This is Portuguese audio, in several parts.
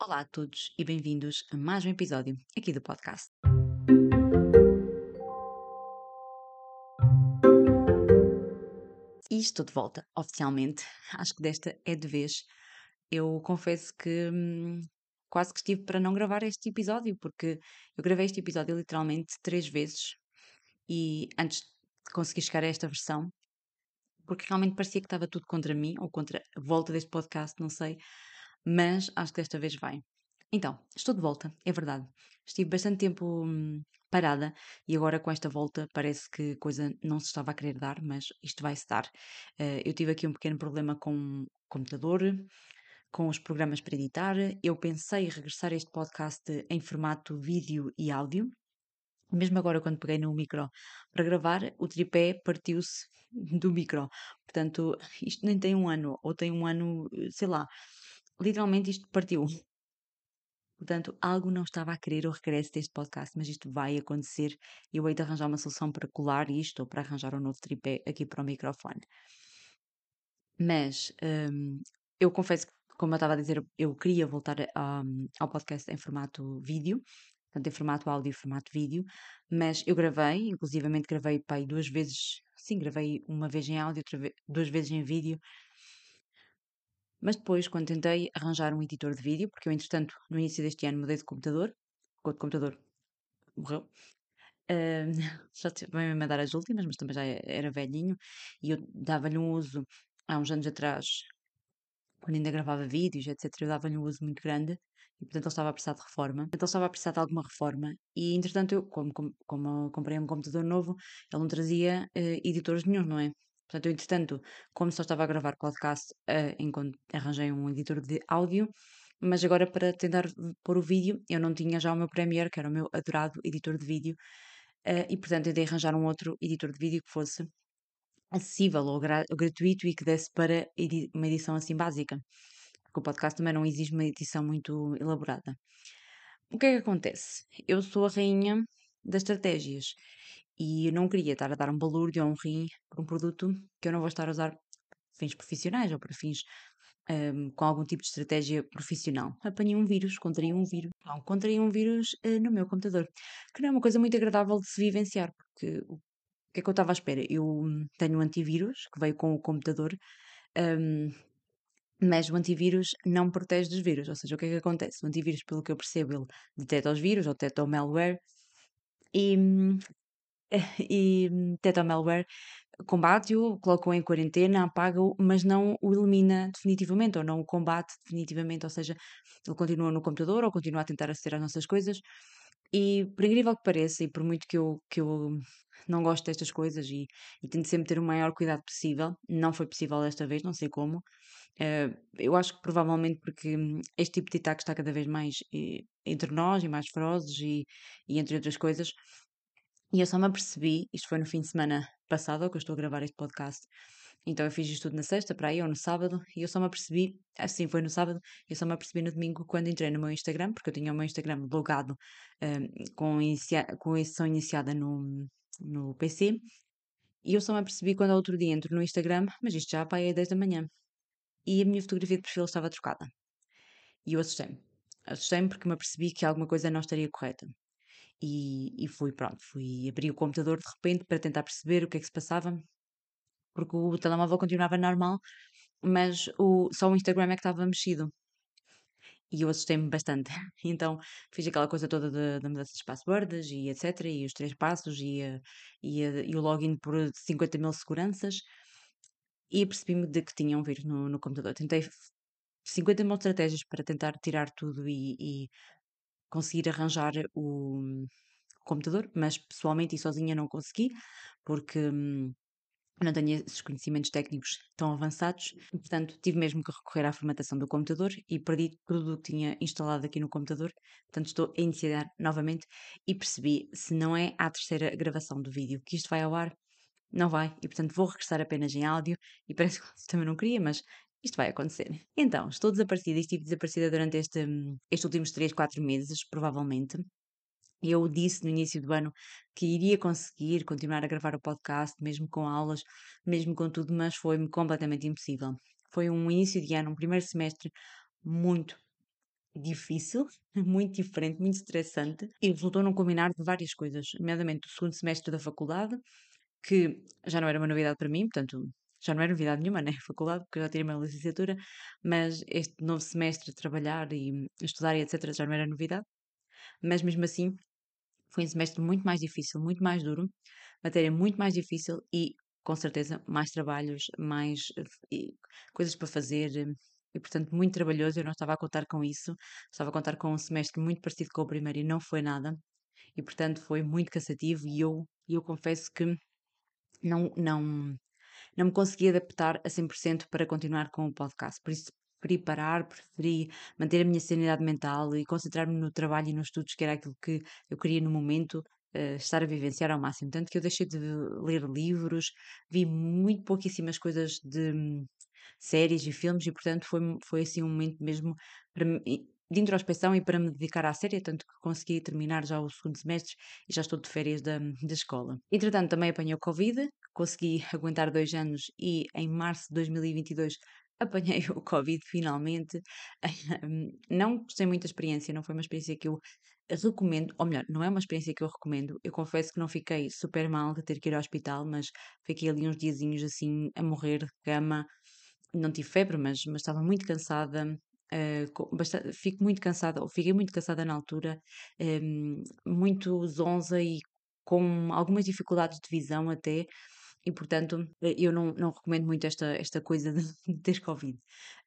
Olá a todos e bem-vindos a mais um episódio aqui do podcast. E estou de volta, oficialmente. Acho que desta é de vez. Eu confesso que hum, quase que estive para não gravar este episódio, porque eu gravei este episódio literalmente três vezes e antes de conseguir chegar a esta versão, porque realmente parecia que estava tudo contra mim ou contra a volta deste podcast, não sei, mas acho que desta vez vai. Então, estou de volta, é verdade. Estive bastante tempo hum, parada e agora com esta volta parece que coisa não se estava a querer dar, mas isto vai-se dar. Uh, eu tive aqui um pequeno problema com o computador, com os programas para editar. Eu pensei regressar a este podcast em formato vídeo e áudio. Mesmo agora, quando peguei no micro para gravar, o tripé partiu-se do micro. Portanto, isto nem tem um ano, ou tem um ano, sei lá, literalmente isto partiu. Portanto, algo não estava a querer o regresso deste podcast, mas isto vai acontecer. Eu hei de arranjar uma solução para colar isto ou para arranjar um novo tripé aqui para o microfone. Mas hum, eu confesso que, como eu estava a dizer, eu queria voltar a, ao podcast em formato vídeo, tanto em formato áudio e formato vídeo, mas eu gravei, inclusivamente gravei pai duas vezes, sim, gravei uma vez em áudio, outra vez, duas vezes em vídeo, mas depois, quando tentei arranjar um editor de vídeo, porque eu, entretanto, no início deste ano mudei de computador, o outro computador morreu, uh, já veio a dar as últimas, mas também já era velhinho, e eu dava-lhe um uso há uns anos atrás, quando ainda gravava vídeos, etc., eu dava-lhe um uso muito grande, e portanto ele estava a precisar de reforma. Então ele estava a precisar de alguma reforma, e entretanto eu, como, como, como comprei um computador novo, ele não trazia uh, editores nenhum, não é? Portanto, eu, entretanto, como só estava a gravar podcast, uh, arranjei um editor de áudio, mas agora para tentar pôr o vídeo, eu não tinha já o meu Premiere, que era o meu adorado editor de vídeo, uh, e portanto tentei arranjar um outro editor de vídeo que fosse acessível ou, gra gratuito e que desse para edi uma edição assim básica, porque o podcast também não exige uma edição muito elaborada. O que é que acontece? Eu sou a rainha das estratégias e eu não queria estar a dar um balúrdio ou um rim por um produto que eu não vou estar a usar para fins profissionais ou para fins um, com algum tipo de estratégia profissional. Apanhei um vírus, contraí um vírus, não, contraí um vírus uh, no meu computador, que não é uma coisa muito agradável de se vivenciar, porque o que é que eu estava à espera? Eu hum, tenho um antivírus que veio com o computador, um, mas o antivírus não protege dos vírus, ou seja, o que é que acontece? O antivírus, pelo que eu percebo, ele detecta os vírus ou detecta o malware e hum, e detecta o malware, combate-o, coloca-o em quarentena, apaga-o, mas não o elimina definitivamente ou não o combate definitivamente, ou seja, ele continua no computador ou continua a tentar aceder às nossas coisas. E por incrível que pareça, e por muito que eu, que eu não gosto destas coisas e, e tento sempre ter o maior cuidado possível, não foi possível desta vez, não sei como. Uh, eu acho que provavelmente porque este tipo de ataque está cada vez mais eh, entre nós e mais ferozes e, e entre outras coisas, e eu só me apercebi, isto foi no fim de semana passado, que eu estou a gravar este podcast, então eu fiz isto tudo na sexta, para aí, ou no sábado, e eu só me apercebi, assim foi no sábado, eu só me apercebi no domingo quando entrei no meu Instagram, porque eu tinha o meu Instagram logado um, com, inicia com a sessão iniciada no, no PC, e eu só me apercebi quando outro dia entro no Instagram, mas isto já é 10 da manhã, e a minha fotografia de perfil estava trocada. E eu assustei-me. Assustei-me porque me apercebi que alguma coisa não estaria correta. E, e fui, pronto, fui abrir o computador de repente para tentar perceber o que é que se passava, porque o telemóvel continuava normal, mas o, só o Instagram é que estava mexido. E eu assustei-me bastante. Então fiz aquela coisa toda da mudança das passwords e etc. E os três passos e, a, e, a, e o login por 50 mil seguranças. E percebi-me de que tinha um vírus no, no computador. Tentei 50 mil estratégias para tentar tirar tudo e, e conseguir arranjar o computador, mas pessoalmente e sozinha não consegui, porque hum, não tenho esses conhecimentos técnicos tão avançados, portanto tive mesmo que recorrer à formatação do computador e perdi tudo o que tinha instalado aqui no computador, portanto estou a iniciar novamente e percebi, se não é a terceira gravação do vídeo que isto vai ao ar, não vai, e portanto vou regressar apenas em áudio, e parece que também não queria, mas isto vai acontecer. Então, estou desaparecida estive desaparecida durante este, estes últimos 3, 4 meses, provavelmente. Eu disse no início do ano que iria conseguir continuar a gravar o podcast, mesmo com aulas, mesmo com tudo, mas foi-me completamente impossível. Foi um início de ano, um primeiro semestre muito difícil, muito diferente, muito estressante e resultou num combinar de várias coisas, nomeadamente o segundo semestre da faculdade, que já não era uma novidade para mim, portanto, já não era novidade nenhuma, né? Faculdade, porque eu já tinha uma licenciatura, mas este novo semestre, trabalhar e estudar e etc., já não era novidade. Mas mesmo assim, foi um semestre muito mais difícil, muito mais duro, matéria muito mais difícil e, com certeza, mais trabalhos, mais eh, coisas para fazer eh, e, portanto, muito trabalhoso. Eu não estava a contar com isso, estava a contar com um semestre muito parecido com o primeiro e não foi nada. E, portanto, foi muito cansativo e eu, eu confesso que não, não, não me consegui adaptar a 100% para continuar com o podcast. Por isso, preferi parar, preferi manter a minha sanidade mental e concentrar-me no trabalho e nos estudos, que era aquilo que eu queria no momento, uh, estar a vivenciar ao máximo. Tanto que eu deixei de ler livros, vi muito pouquíssimas coisas de hum, séries e filmes e, portanto, foi, foi assim um momento mesmo para de introspeção e para me dedicar à série, tanto que consegui terminar já o segundo semestre e já estou de férias da, da escola. Entretanto, também apanhei o Covid, consegui aguentar dois anos e em março de 2022 apanhei o Covid finalmente. Não gostei muito da experiência, não foi uma experiência que eu recomendo, ou melhor, não é uma experiência que eu recomendo. Eu confesso que não fiquei super mal de ter que ir ao hospital, mas fiquei ali uns diazinhos assim a morrer de cama. Não tive febre, mas, mas estava muito cansada. Uh, bastante, fico muito cansada, ou fiquei muito cansada na altura, um, muito zonza e com algumas dificuldades de visão até, e portanto eh, eu não, não recomendo muito esta, esta coisa de, ter Covid.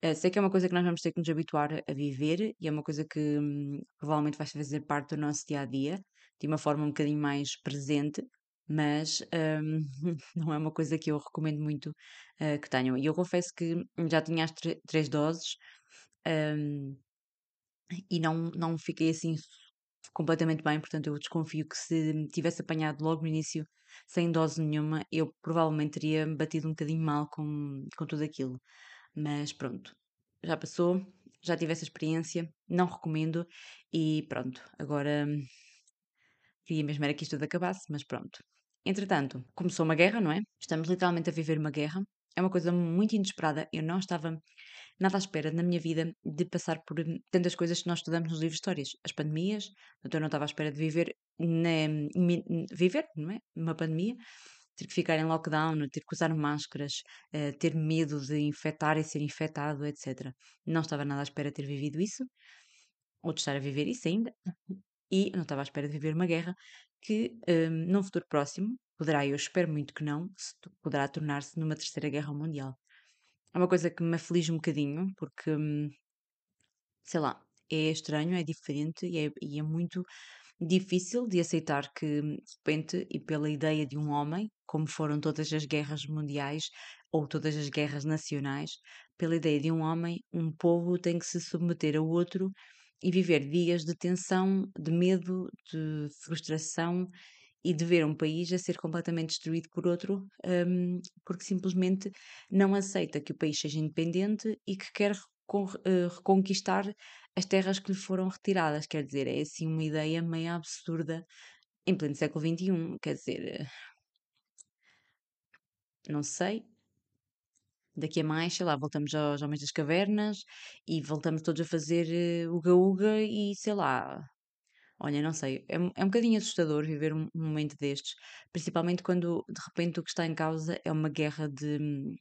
Uh, sei que é uma coisa que nós vamos ter que nos habituar a viver e é uma coisa que hum, provavelmente vai fazer parte do nosso dia a dia, de uma forma um bocadinho mais presente, mas um, não é uma coisa que eu recomendo muito uh, que tenham. E eu confesso que já tinha as três doses um, e não, não fiquei assim completamente bem, portanto eu desconfio que se tivesse apanhado logo no início sem dose nenhuma, eu provavelmente teria batido um bocadinho mal com, com tudo aquilo. Mas pronto, já passou, já tive essa experiência, não recomendo e pronto, agora queria mesmo era que isto tudo acabasse, mas pronto. Entretanto, começou uma guerra, não é? Estamos literalmente a viver uma guerra. É uma coisa muito inesperada. Eu não estava nada à espera na minha vida de passar por tantas coisas que nós estudamos nos livros de histórias. As pandemias, então eu não estava à espera de viver, na, viver, não é? Uma pandemia, ter que ficar em lockdown, ter que usar máscaras, uh, ter medo de infectar e ser infectado, etc. Não estava nada à espera de ter vivido isso, ou de estar a viver isso ainda, e não estava à espera de viver uma guerra que, um, num futuro próximo, poderá, eu espero muito que não, poderá tornar-se numa terceira guerra mundial. É uma coisa que me aflige um bocadinho, porque, hum, sei lá, é estranho, é diferente e é, e é muito difícil de aceitar que, de repente, e pela ideia de um homem, como foram todas as guerras mundiais ou todas as guerras nacionais, pela ideia de um homem, um povo tem que se submeter a outro e viver dias de tensão, de medo, de frustração e de ver um país a ser completamente destruído por outro, um, porque simplesmente não aceita que o país seja independente e que quer uh, reconquistar as terras que lhe foram retiradas. Quer dizer, é assim uma ideia meio absurda em pleno século XXI. Quer dizer, não sei. Daqui a mais, sei lá, voltamos aos Homens das Cavernas e voltamos todos a fazer uh, uga-uga e sei lá, Olha, não sei, é, um- é um bocadinho assustador viver um, um momento destes, principalmente quando de repente o que está em causa é uma guerra de hum,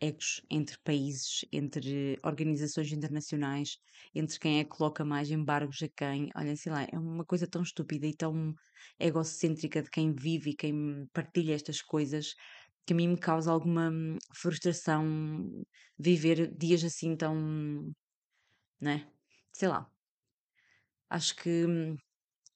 egos entre países, entre organizações internacionais, entre quem é que coloca mais embargos a quem. Olha, sei lá, é uma coisa tão estúpida e tão egocêntrica de quem vive e quem partilha estas coisas que a mim me causa alguma hum, frustração viver dias assim tão, né? Sei lá. Acho que hum,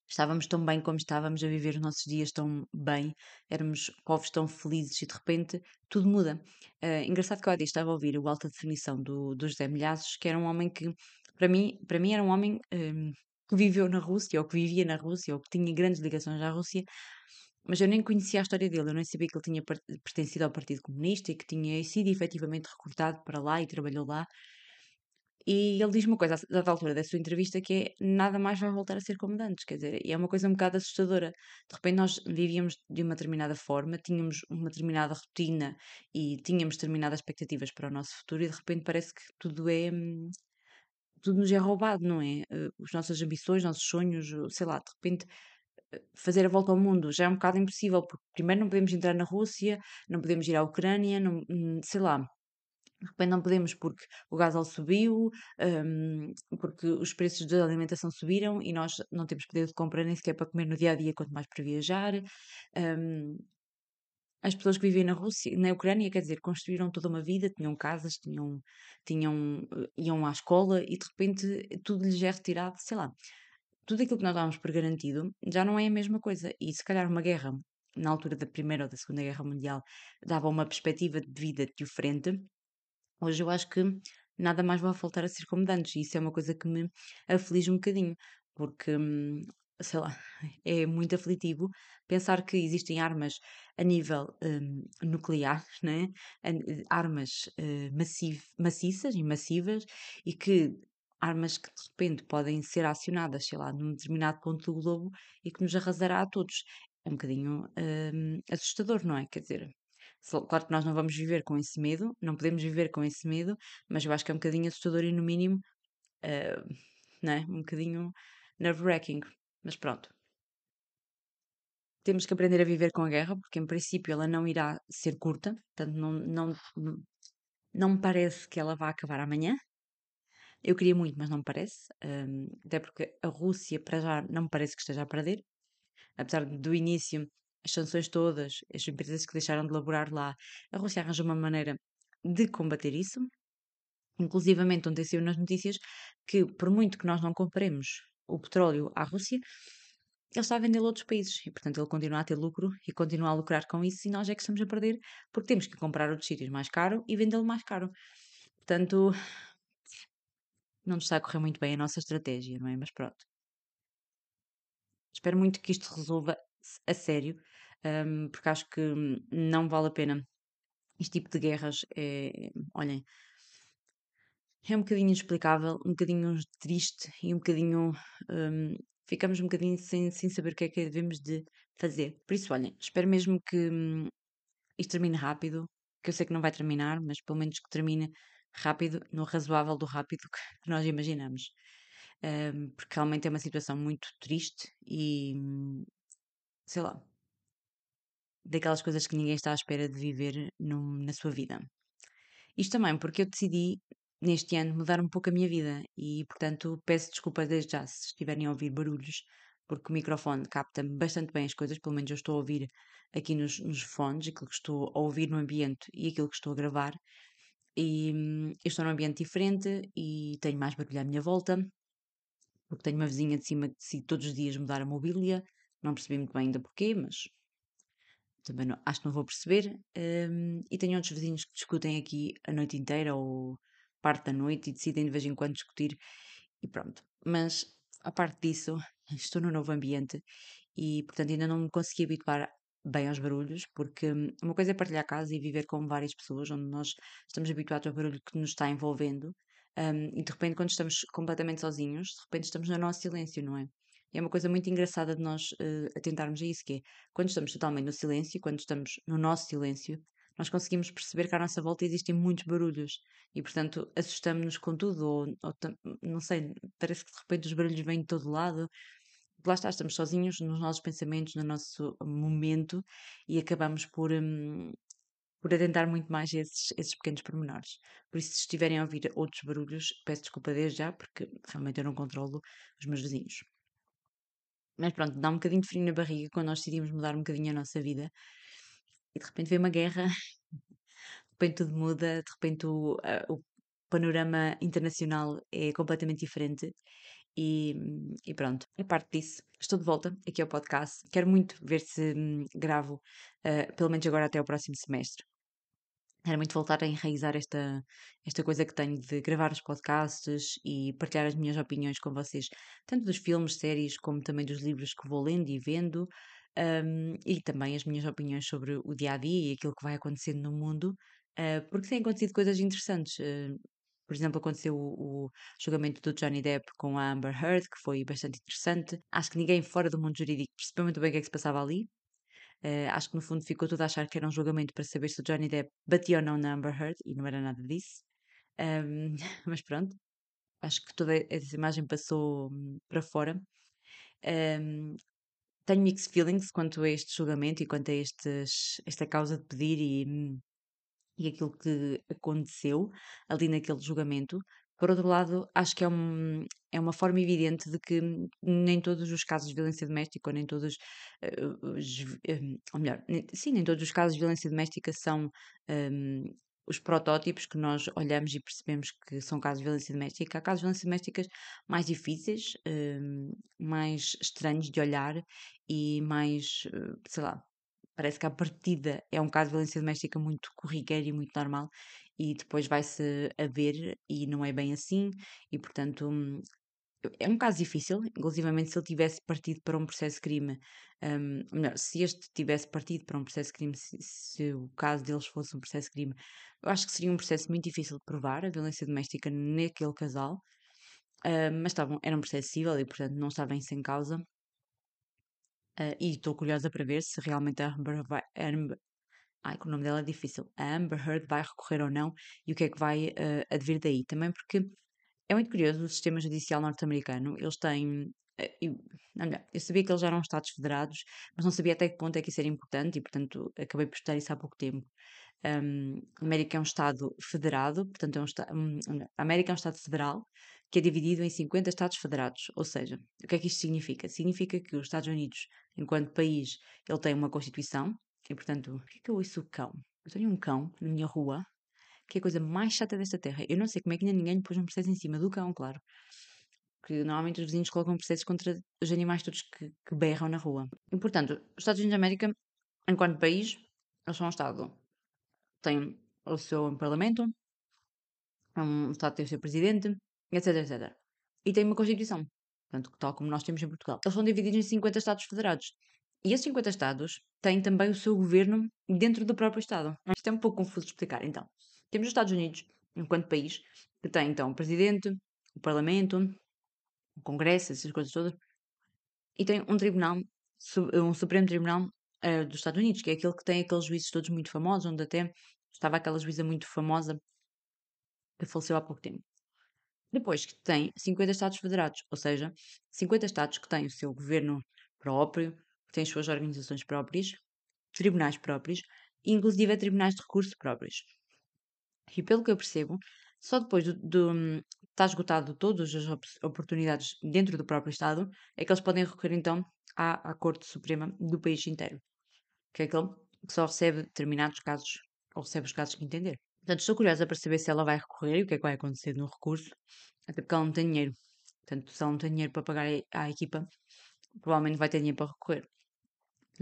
estávamos tão bem como estávamos a viver os nossos dias tão bem, éramos povos tão felizes e de repente tudo muda. Uh, engraçado que eu estava a ouvir o Alta Definição do, do José Milhazes, que era um homem que, para mim, para mim era um homem um, que viveu na Rússia, ou que vivia na Rússia, ou que tinha grandes ligações à Rússia, mas eu nem conhecia a história dele, eu nem sabia que ele tinha pertencido ao Partido Comunista e que tinha sido efetivamente recrutado para lá e trabalhou lá. E ele diz uma coisa, a dada altura da sua entrevista, que é nada mais vai voltar a ser como antes, quer dizer, e é uma coisa um bocado assustadora. De repente nós vivíamos de uma determinada forma, tínhamos uma determinada rotina e tínhamos determinadas expectativas para o nosso futuro e de repente parece que tudo é, tudo nos é roubado, não é? As nossas ambições, nossos sonhos, sei lá, de repente fazer a volta ao mundo já é um bocado impossível, porque primeiro não podemos entrar na Rússia, não podemos ir à Ucrânia, não, hum, sei lá, de repente não podemos porque o gás subiu, um, porque os preços da alimentação subiram e nós não temos poder de compra nem sequer para comer no dia a dia, quanto mais para viajar. Um, as pessoas que vivem na Rússia, na Ucrânia, quer dizer, construíram toda uma vida, tinham casas, tinham, tinham, eh, iam à escola e de repente tudo lhes é retirado, sei lá. Tudo aquilo que nós dávamos por garantido já não é a mesma coisa. E se calhar uma guerra, na altura da Primeira ou da Segunda Guerra Mundial, dava uma perspectiva de vida diferente. Hoje eu acho que nada mais vai voltar a ser como antes, e isso é uma coisa que me aflige um bocadinho, porque hum, sei lá, é muito aflitivo pensar que existem armas a nível um, nuclear, né? armas uh, massiv, maciças e massivas, e que armas que de repente podem ser acionadas, sei lá, num determinado ponto do globo e que nos arrasará a todos. É um bocadinho um, assustador, não é? Quer dizer, claro que nós não vamos viver com esse medo, não podemos viver com esse medo, mas eu acho que é um bocadinho assustador e, no mínimo, uh, um bocadinho nerve-wracking. Mas pronto. Temos que aprender a viver com a guerra, porque em princípio ela não irá ser curta, portanto não, não, não me parece que ela vá acabar amanhã. Eu queria muito, mas não me parece, um, até porque a Rússia para já não me parece que esteja a perder, apesar do início, as sanções todas, as empresas que deixaram de laborar lá, a Rússia arranja uma maneira de combater isso. Inclusivamente, ontem saiu nas notícias que, por muito que nós não compremos o petróleo à Rússia, ele está a vendê-lo a outros países e, portanto, ele continua a ter lucro e continua a lucrar com isso e nós é que estamos a perder porque temos que comprar outros sítios mais caro e vendê-lo mais caro. Portanto, não nos está a correr muito bem a nossa estratégia, não é? Mas pronto. Espero muito que isto resolva a sério, um, porque acho que não vale a pena. Este tipo de guerras é, olhem, é um bocadinho inexplicável, um bocadinho triste e um bocadinho. Um, ficamos um bocadinho sem, sem saber o que é que devemos de fazer. Por isso, olhem, espero mesmo que hum, isto termine rápido, que eu sei que não vai terminar, mas pelo menos que termine rápido, no razoável do rápido que nós imaginamos. Um, porque realmente é uma situação muito triste e hum, sei lá, daquelas coisas que ninguém está à espera de viver num, na sua vida. Isto também porque eu decidi neste ano mudar um pouco a minha vida e, portanto, peço desculpa desde já se estiverem a ouvir barulhos, porque o microfone capta bastante bem as coisas, pelo menos eu estou a ouvir aqui nos, nos fones, aquilo que estou a ouvir no ambiente e aquilo que estou a gravar. E hum, eu estou num ambiente diferente e tenho mais barulho à minha volta, porque tenho uma vizinha de cima que decide todos os dias mudar a mobília. Não percebi muito bem ainda porquê, mas também não, acho que não vou perceber. Um, e tenho outros vizinhos que discutem aqui a noite inteira ou parte da noite e decidem de vez em quando discutir e pronto. Mas a parte disso, estou num novo ambiente e portanto ainda não me consegui habituar bem aos barulhos, porque hum, uma coisa é partilhar casa e viver com várias pessoas, onde nós estamos habituados ao barulho que nos está envolvendo, um, e de repente, quando estamos completamente sozinhos, de repente estamos no nosso silêncio, não é? E é uma coisa muito engraçada de nós uh, atentarmos a isso, que é quando estamos totalmente no silêncio, quando estamos no nosso silêncio, nós conseguimos perceber que à nossa volta existem muitos barulhos e, portanto, assustamos-nos com tudo, ou, ou, não sei, parece que de repente os barulhos vêm de todo lado. Lá está, estamos sozinhos nos nossos pensamentos, no nosso momento e acabamos por, hum, por atentar muito mais esses, esses pequenos pormenores. Por isso, se estiverem a ouvir outros barulhos, peço desculpa desde já, porque realmente eu não controlo os meus vizinhos. Mas pronto, dá um bocadinho de frio na barriga quando nós decidimos mudar um bocadinho a nossa vida e de repente vem uma guerra, de repente tudo muda, de repente o, o panorama internacional é completamente diferente. E, e, pronto, é parte disso. Estou de volta aqui ao podcast. Quero muito ver se hum, gravo, uh, pelo menos agora até o próximo semestre. Quero muito voltar a enraizar esta, esta coisa que tenho de gravar os podcasts e partilhar as minhas opiniões com vocês, tanto dos filmes, séries, como também dos livros que vou lendo e vendo um, e também as minhas opiniões sobre o dia a dia e aquilo que vai acontecendo no mundo, uh, porque têm acontecido coisas interessantes. Uh, por exemplo, aconteceu o, o, julgamento do Johnny Depp com a Amber Heard, que foi bastante interessante. Acho que ninguém fora do mundo jurídico percebeu muito bem o que é que se passava ali. Uh, acho que no fundo ficou tudo a achar que era um julgamento para saber se o Johnny Depp batia ou não na Amber Heard, e não era nada disso. Um, mas pronto. acho que toda essa imagem passou hum, para fora. Um, tenho mixed feelings quanto a este julgamento e quanto a estes, esta causa de pedir e, hum, e aquilo que aconteceu ali naquele julgamento. Por outro lado, acho que é, um, é uma forma evidente de que nem todos os casos de violência doméstica, ou nem todos os, um, ou melhor, sim, nem todos os casos de violência doméstica são um, os protótipos que nós olhamos e percebemos que são casos de violência doméstica. Há casos de violência domésticas mais difíceis, um, mais estranhos de olhar e mais, uh, sei lá, parece que a partida é um caso de violência doméstica muito corriqueiro e muito normal e depois vai-se a ver e não é bem assim e portanto hum, é um caso difícil, inclusivamente se ele tivesse partido para um processo de crime, um, melhor, se este tivesse partido para um processo de crime, se, se, o caso deles fosse um processo de crime, eu acho que seria um processo muito difícil de provar, a violência doméstica naquele casal, uh, mas estavam, era um processo civil e portanto não estava em sem causa. Uh, e estou curiosa para ver se realmente a Amber vai. Ai, que o nome dela é difícil. A Amber Heard vai recorrer ou não e o que é que vai uh, advir daí. Também porque é muito curioso o sistema judicial norte-americano. Eles têm. Eh, eu, eu sabia que eles eram Estados federados, mas não sabia até que ponto é que isso era importante e, portanto, acabei por estudar isso há pouco tempo. Um, a América é um Estado federado, portanto, é um, um, a América é um Estado federal que é dividido em 50 Estados federados. Ou seja, o que é que isto significa? Significa que os Estados Unidos, enquanto país, ele tem uma Constituição, e portanto, o que é que eu ouço cão? Eu tenho um cão na minha rua que é a coisa mais chata desta terra. Eu não sei como é que ainda ninguém pôs um processo em cima do cão, claro. Porque normalmente os vizinhos colocam processos contra os animais todos que, que berram na rua. E portanto, os Estados Unidos da América, enquanto país, eles são um Estado. Tem o seu Parlamento, um Estado tem o seu Presidente, etc, etc. E tem uma Constituição. Portanto, tal como nós temos em Portugal. Eles são divididos em 50 Estados Federados. E esses 50 Estados têm também o seu governo dentro do próprio Estado. Isto é um pouco confuso de explicar. Então, temos os Estados Unidos, enquanto país, que tem então o Presidente, o Parlamento, o Congresso, essas coisas todas, e tem um tribunal, um Supremo Tribunal uh, dos Estados Unidos, que é aquele que tem aqueles juízes todos muito famosos, onde até estava aquela juíza muito famosa que faleceu há pouco tempo. Depois que tem 50 Estados Federados, ou seja, 50 Estados que têm o seu governo próprio, que têm as suas organizações próprias, tribunais próprios, inclusive tribunais de recurso próprios. E pelo que eu percebo, só depois de, estar esgotado todas as oportunidades dentro do próprio Estado, é que eles podem recorrer então à, à Corte Suprema do país inteiro, que é aquele que só recebe determinados casos, ou recebe os casos que entender. Portanto, estou curiosa para saber se ela vai recorrer e o que é que vai acontecer no recurso, até porque ela não tem dinheiro. Portanto, se ela não tem dinheiro para pagar à equipa, provavelmente vai ter dinheiro para recorrer.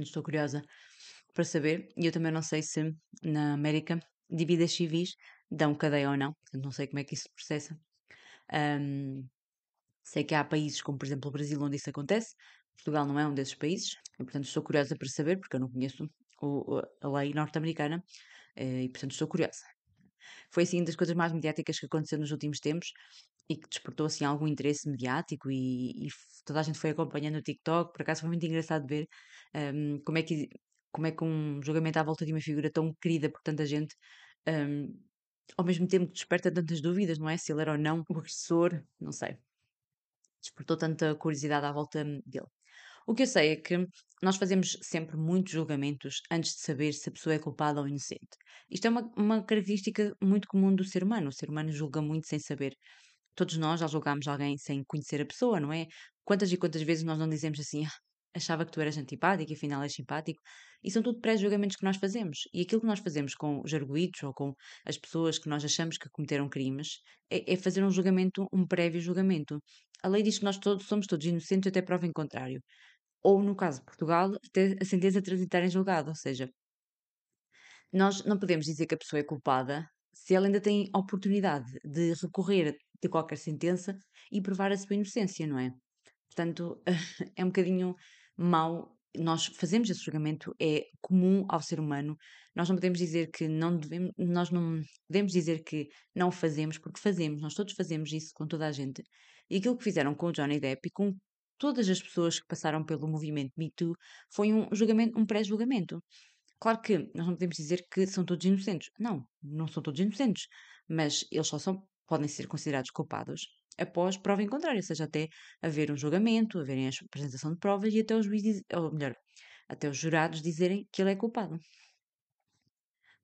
Estou curiosa para saber. E eu também não sei se na América dívidas civis dão cadeia ou não, portanto não sei como é que isso se processa. Um, sei que há países como, por exemplo, o Brasil, onde isso acontece, Portugal não é um desses países, e portanto estou curiosa para saber, porque eu não conheço o, a lei norte-americana, eh, e portanto estou curiosa. Foi assim das coisas mais mediáticas que aconteceu nos últimos tempos e que despertou assim algum interesse mediático e, e toda a gente foi acompanhando o TikTok, por acaso foi muito engraçado ver um, como é que como é que um julgamento à volta de uma figura tão querida por tanta gente, um, ao mesmo tempo que desperta tantas dúvidas, não é? Se ele era ou não o agressor, não sei. Despertou tanta curiosidade à volta dele. O que eu sei é que nós fazemos sempre muitos julgamentos antes de saber se a pessoa é culpada ou inocente. Isto é uma, uma característica muito comum do ser humano. O ser humano julga muito sem saber. Todos nós já julgamos alguém sem conhecer a pessoa, não é? Quantas e quantas vezes nós não dizemos assim, ah, achava que tu eras antipático e afinal és simpático. E são tudo pré-julgamentos que nós fazemos. E aquilo que nós fazemos com os arguídos ou com as pessoas que nós achamos que cometeram crimes é, é fazer um julgamento, um prévio julgamento. A lei diz que nós todos, somos todos inocentes até prova em contrário. Ou, no caso de Portugal, até a sentença transitar em julgado. Ou seja, nós não podemos dizer que a pessoa é culpada se ela ainda tem oportunidade de recorrer de qualquer sentença e provar a sua inocência, não é? Portanto, é um bocadinho mau. Nós fazemos esse julgamento, é comum ao ser humano. Nós não podemos dizer que não devemos, nós não podemos dizer que não fazemos, porque fazemos, nós todos fazemos isso com toda a gente. E aquilo que fizeram com o Johnny Depp e com todas as pessoas que passaram pelo movimento Me Too foi um julgamento, um pré-julgamento. Claro que nós não podemos dizer que são todos inocentes. Não, não são todos inocentes, mas eles só são, podem ser considerados culpados após prova em contrário, ou seja, até haver um julgamento, haverem a apresentação de provas e até os juízes, ou melhor, até os jurados dizerem que ele é culpado.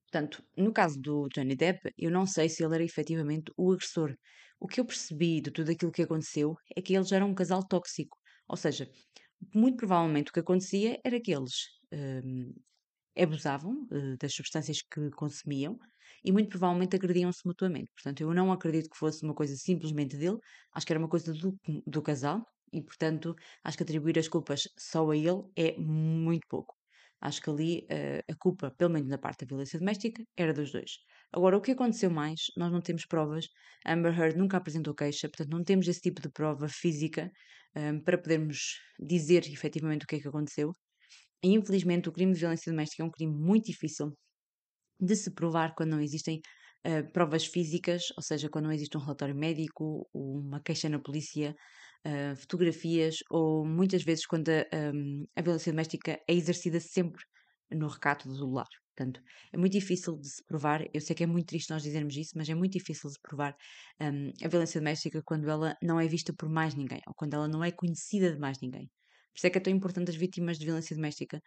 Portanto, no caso do Johnny Depp, eu não sei se ele era efetivamente o agressor. O que eu percebi de tudo aquilo que aconteceu é que eles eram um casal tóxico. Ou seja, muito provavelmente o que acontecia era que eles hum, abusavam uh, das substâncias que consumiam e muito provavelmente agrediam-se mutuamente. Portanto, eu não acredito que fosse uma coisa simplesmente dele, acho que era uma coisa do, do casal e, portanto, acho que atribuir as culpas só a ele é muito pouco. Acho que ali uh, a culpa, pelo menos na parte da violência doméstica, era dos dois. Agora, o que aconteceu mais, nós não temos provas. Amber Heard nunca apresentou queixa, portanto, não temos esse tipo de prova física um, eh, para podermos dizer efetivamente o que é que aconteceu. E, infelizmente, o crime de violência doméstica é um crime muito difícil de se provar quando não existem uh, provas físicas, ou seja, quando não existe um relatório médico, uma queixa na polícia, uh, fotografias, ou muitas vezes quando a, um, a, violência doméstica é exercida sempre no recato do lar. Portanto, é muito difícil de se provar. Eu sei que é muito triste nós dizermos isso, mas é muito difícil de provar um, a violência doméstica quando ela não é vista por mais ninguém, ou quando ela não é conhecida de mais ninguém. Por isso é que é tão importante as vítimas de violência doméstica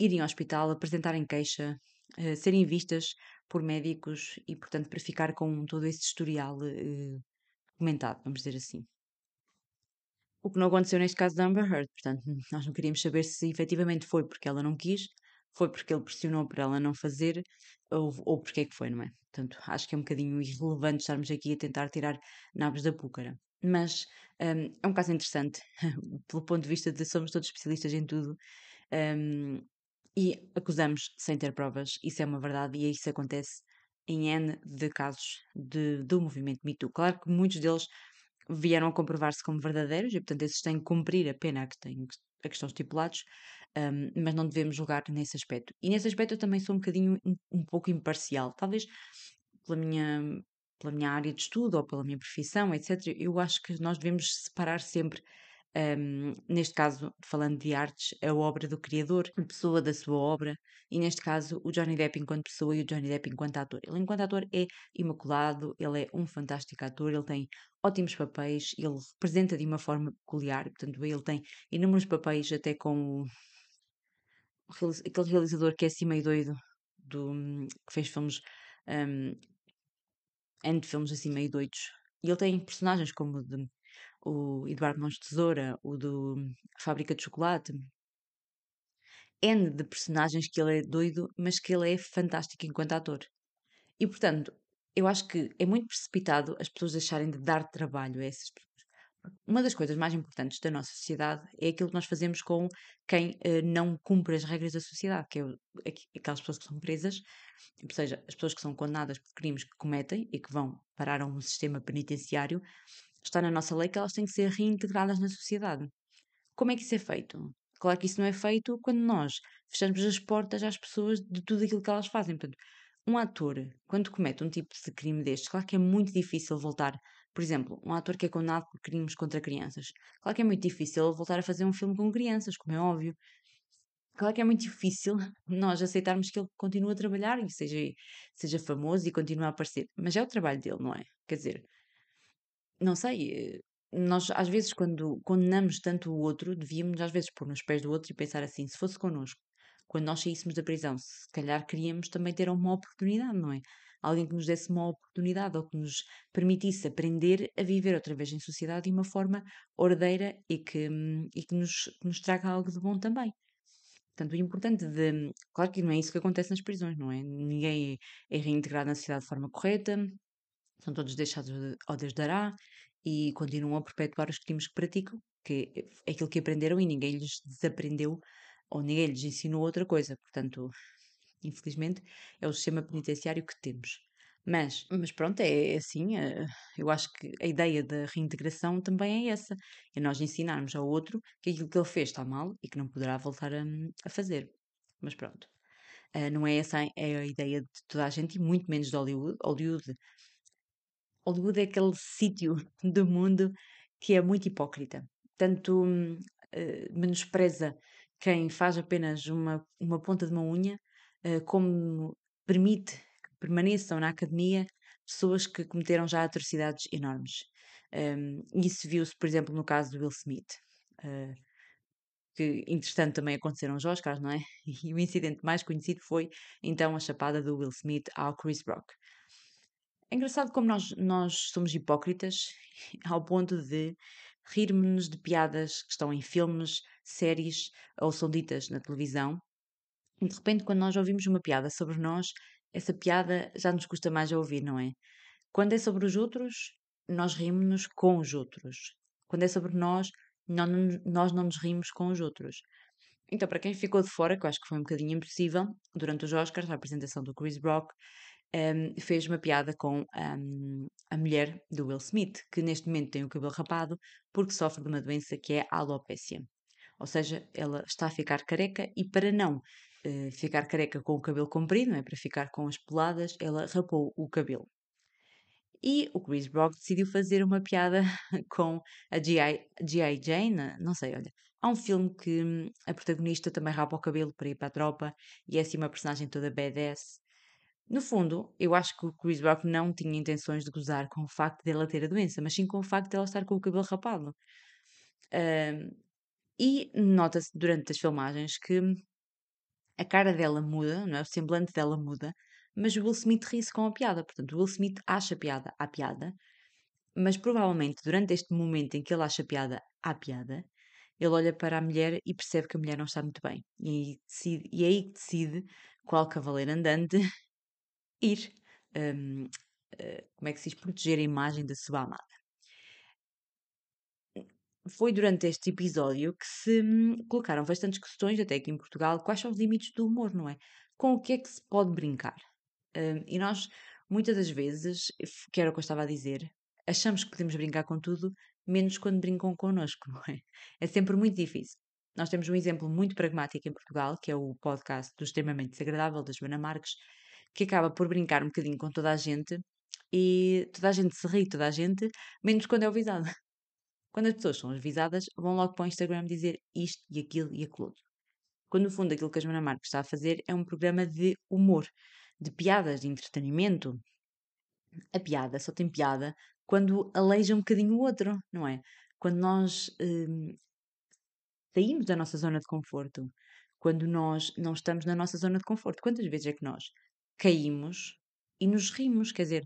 irem ao hospital, apresentarem queixa, uh, serem vistas por médicos e, portanto, para ficar com todo esse historial uh, documentado, vamos dizer assim. O que não aconteceu neste caso da Amber Heard, portanto, nós não queríamos saber se efetivamente foi porque ela não quis, foi porque ele pressionou para ela não fazer, ou, ou porque é que foi, não é? Portanto, acho que é um bocadinho irrelevante estarmos aqui a tentar tirar nabos da púcara. Mas um, é um caso interessante, pelo ponto de vista de somos todos especialistas em tudo um, e acusamos sem ter provas. Isso é uma verdade e isso acontece em N de casos de, do movimento Me Too. Claro que muitos deles vieram a comprovar-se como verdadeiros e, portanto, esses têm que cumprir a pena que, têm, a que estão estipulados, um, mas não devemos julgar nesse aspecto. E nesse aspecto eu também sou um bocadinho, um, um pouco imparcial. Talvez pela minha pela minha área de estudo ou pela minha profissão, etc., eu acho que nós devemos separar sempre, um, neste caso, falando de artes, a obra do criador, a pessoa da sua obra, e neste caso o Johnny Depp enquanto pessoa e o Johnny Depp enquanto ator. Ele, enquanto ator, é imaculado, ele é um fantástico ator, ele tem ótimos papéis, ele representa de uma forma peculiar, portanto, ele tem inúmeros papéis, até com aquele realizador que é assim meio doido, do, que fez filmes um, filmes assim meio doidos. E ele tem personagens como o, de, o Eduardo de Tesoura, o do Fábrica de Chocolate. N de personagens que ele é doido, mas que ele é fantástico enquanto ator. E portanto, eu acho que é muito precipitado as pessoas deixarem de dar trabalho a essas pessoas. Uma das coisas mais importantes da nossa sociedade é aquilo que nós fazemos com quem uh, não cumpre as regras da sociedade, que é, é aquelas pessoas que são presas, ou seja, as pessoas que são condenadas por crimes que cometem e que vão parar a um sistema penitenciário, está na nossa lei que elas têm que ser reintegradas na sociedade. Como é que isso é feito? Claro que isso não é feito quando nós fechamos as portas às pessoas de tudo aquilo que elas fazem. Portanto, um ator, quando comete um tipo de crime destes, claro que é muito difícil voltar por exemplo, um ator que é condenado por crimes contra crianças. Claro que é muito difícil voltar a fazer um filme com crianças, como é óbvio. Claro que é muito difícil nós aceitarmos que ele continue a trabalhar e seja, seja famoso e continue a aparecer. Mas é o trabalho dele, não é? Quer dizer, não sei. Nós, às vezes, quando condenamos tanto o outro, devíamos, às vezes, pôr nos pés do outro e pensar assim: se fosse connosco, quando nós saíssemos da prisão, se calhar queríamos também ter uma oportunidade, não é? alguém que nos desse uma oportunidade ou que nos permitisse aprender a viver outra vez em sociedade de uma forma ordeira e que, e que, nos, que nos traga algo de bom também. Portanto, o importante de. Claro que não é isso que acontece nas prisões, não é? Ninguém é, é reintegrado na sociedade de forma correta, são todos deixados ao Deus dará e continuam a perpetuar os crimes que praticam, que é aquilo que aprenderam e ninguém lhes desaprendeu ou ninguém lhes ensinou outra coisa. Portanto, Infelizmente, é o sistema penitenciário que temos. Mas, mas pronto, é, é assim. Eh, eu acho que a ideia da reintegração também é essa: é nós ensinarmos ao outro que aquilo que ele fez está mal e que não poderá voltar a, a fazer. Mas pronto, eh, não é essa é a ideia de toda a gente e muito menos de Hollywood. Hollywood, Hollywood é aquele sítio do mundo que é muito hipócrita. Tanto uh, menospreza quem faz apenas uma, uma ponta de uma unha, eh, como permite que permaneçam na academia pessoas que cometeram já atrocidades enormes. Um, isso viu-se, por exemplo, no caso do Will Smith. Uh, que entretanto também aconteceram os Oscars, não é? E o incidente mais conhecido foi então a chapada do Will Smith ao Chris Rock. É engraçado como nós, nós somos hipócritas ao ponto de rirmos-nos de piadas que estão em filmes, séries ou são ditas na televisão. E de repente, quando nós ouvimos uma piada sobre nós, essa piada já nos custa mais a ouvir, não é? Quando é sobre os outros, nós rimos-nos com os outros. Quando é sobre nós, não, nós não nos rimos com os outros. Então, para quem ficou de fora, que eu acho que foi um bocadinho impossível, durante os Oscars, a apresentação do Chris Rock, um, fez uma piada com um, a mulher do Will Smith, que neste momento tem o cabelo rapado porque sofre de uma doença que é a alopecia. Ou seja, ela está a ficar careca e para não uh, ficar careca com o cabelo comprido, não é? para ficar com as peladas, ela rapou o cabelo. E o Chris Rock decidiu fazer uma piada com a G.I. Jane, não sei, olha. Há um filme que hum, a protagonista também rapa o cabelo para ir para a tropa e é assim uma personagem toda badass. No fundo, eu acho que o Chris Rock não tinha intenções de gozar com o facto dela ter a doença, mas sim com o facto dela estar com o cabelo rapado. Um, e nota-se durante as filmagens que a cara dela muda, não é? o semblante dela muda, mas o Will Smith ri-se com a piada. Portanto, o Will Smith acha piada à piada, mas provavelmente durante este momento em que ele acha piada à piada, ele olha para a mulher e percebe que a mulher não está muito bem. E, decide, e é aí que decide qual cavaleiro andante ir, um, uh, eh, como é que se diz, proteger a imagem da sua amada. Foi durante este episódio que se hum, colocaram bastantes questões, até aqui em Portugal, quais são os limites do humor, não é? Com o que é que se pode brincar? Um, e nós, muitas das vezes, que era o que eu estava a dizer, achamos que podemos brincar com tudo, menos quando brincam connosco, não é? É sempre muito difícil. Nós temos um exemplo muito pragmático em Portugal, que é o podcast do Extremamente Desagradável, da Joana Marques, que acaba por brincar um bocadinho com toda a gente e toda a gente se ri, toda a gente, menos quando é avisada. Quando as pessoas são avisadas, vão logo para o Instagram dizer isto e aquilo e aquilo outro. Quando no fundo aquilo que a Joana Marques está a fazer é um programa de humor de piadas, de entretenimento. A piada só tem piada quando aleija um bocadinho o outro, não é? Quando nós hum, saímos da nossa zona de conforto, quando nós não estamos na nossa zona de conforto. Quantas vezes é que nós caímos e nos rimos? Quer dizer,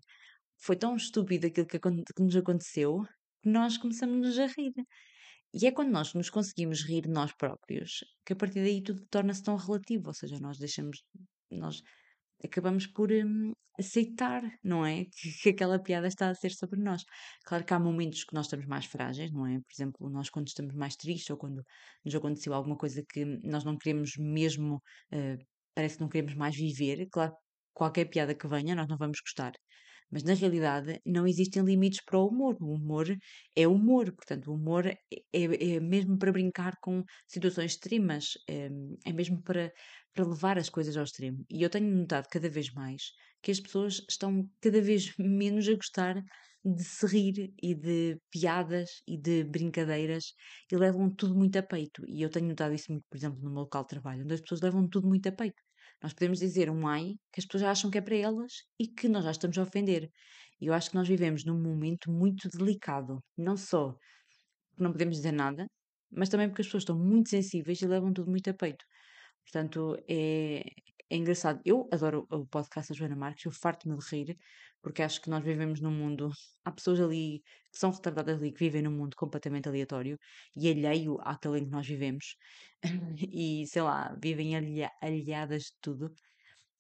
foi tão estúpido aquilo que, que nos aconteceu que nós começamos a rir. E é quando nós nos conseguimos rir nós próprios que a partir daí tudo torna-se tão relativo, ou seja, nós deixamos, nós acabamos por hum, aceitar, não é? Que, que, aquela piada está a ser sobre nós. Claro que há momentos que nós estamos mais frágeis, não é? Por exemplo, nós quando estamos mais tristes ou quando nos aconteceu alguma coisa que nós não queremos mesmo, uh, parece que não queremos mais viver, claro, qualquer piada que venha nós não vamos gostar. Mas na realidade não existem limites para o humor. O humor é humor, portanto, o humor é, é, é mesmo para brincar com situações extremas, é, é mesmo para, para levar as coisas ao extremo. E eu tenho notado cada vez mais que as pessoas estão cada vez menos a gostar de se rir e de piadas e de brincadeiras e levam tudo muito a peito. E eu tenho notado isso muito, por exemplo, no meu local de trabalho, onde as pessoas levam tudo muito a peito. Nós podemos dizer um ai que as pessoas acham que é para elas e que nós já estamos a ofender. E eu acho que nós vivemos num momento muito delicado. Não só porque não podemos dizer nada, mas também porque as pessoas estão muito sensíveis e levam tudo muito a peito. Portanto, é, é engraçado. Eu adoro o podcast da Joana Marques, eu farto-me de rir, porque acho que nós vivemos num mundo. Há pessoas ali que são retardadas ali, que vivem num mundo completamente aleatório e alheio àquele em que nós vivemos. e, sei lá, vivem alheia, alheadas de tudo.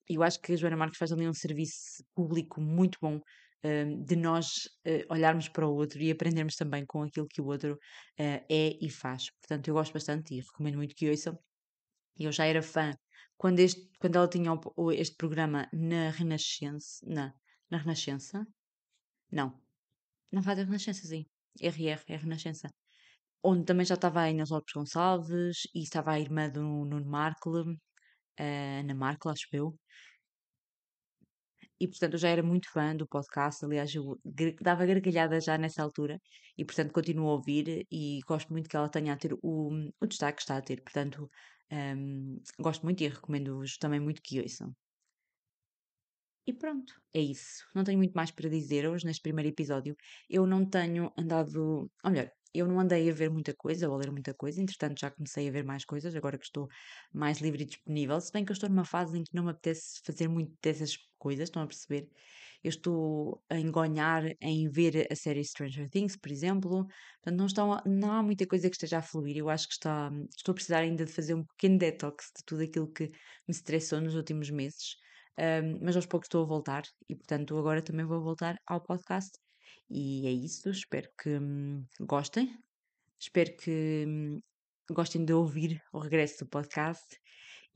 E eu acho que a Joana Marques faz ali um serviço público muito bom. Um, de nós uh, olharmos para o outro e aprendermos também com aquilo que o outro uh, é e faz. Portanto, eu gosto bastante e recomendo muito que ouçam. Eu já era fã quando, este, quando ela tinha o, este programa na Renascença. Na, na Renascença? Não. Na Rádio Renascença, sim. RR, é Renascença. Onde também já estava a Inês Lopes Gonçalves e estava a irmã do Nuno Markle, uh, Ana Markle, acho eu. E portanto eu já era muito fã do podcast, aliás, eu dava gargalhada já nessa altura e portanto continuo a ouvir e gosto muito que ela tenha a ter o, o destaque que está a ter. Portanto, um, gosto muito e recomendo-vos também muito que ouçam. E pronto, é isso. Não tenho muito mais para dizer hoje neste primeiro episódio. Eu não tenho andado. Ou melhor, eu não andei a ver muita coisa ou a ler muita coisa, entretanto já comecei a ver mais coisas, agora que estou mais livre e disponível. Se bem que eu estou numa fase em que não me apetece fazer muito dessas coisas, estão a perceber? Eu estou a engonhar em ver a série Stranger Things, por exemplo. Portanto, não, estão, não há muita coisa que esteja a fluir. Eu acho que está, estou a precisar ainda de fazer um pequeno detox de tudo aquilo que me estressou nos últimos meses. Um, mas aos poucos estou a voltar e, portanto, agora também vou voltar ao podcast. E é isso. Espero que hum, gostem. Espero que hum, gostem de ouvir o regresso do podcast.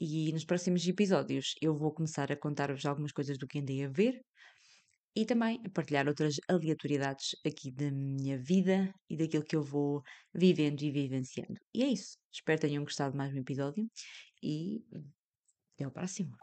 E nos próximos episódios eu vou começar a contar-vos algumas coisas do que andei a ver e também a partilhar outras aleatoriedades aqui da minha vida e daquilo que eu vou vivendo e vivenciando. E é isso. Espero que tenham gostado mais um episódio e até ao próximo.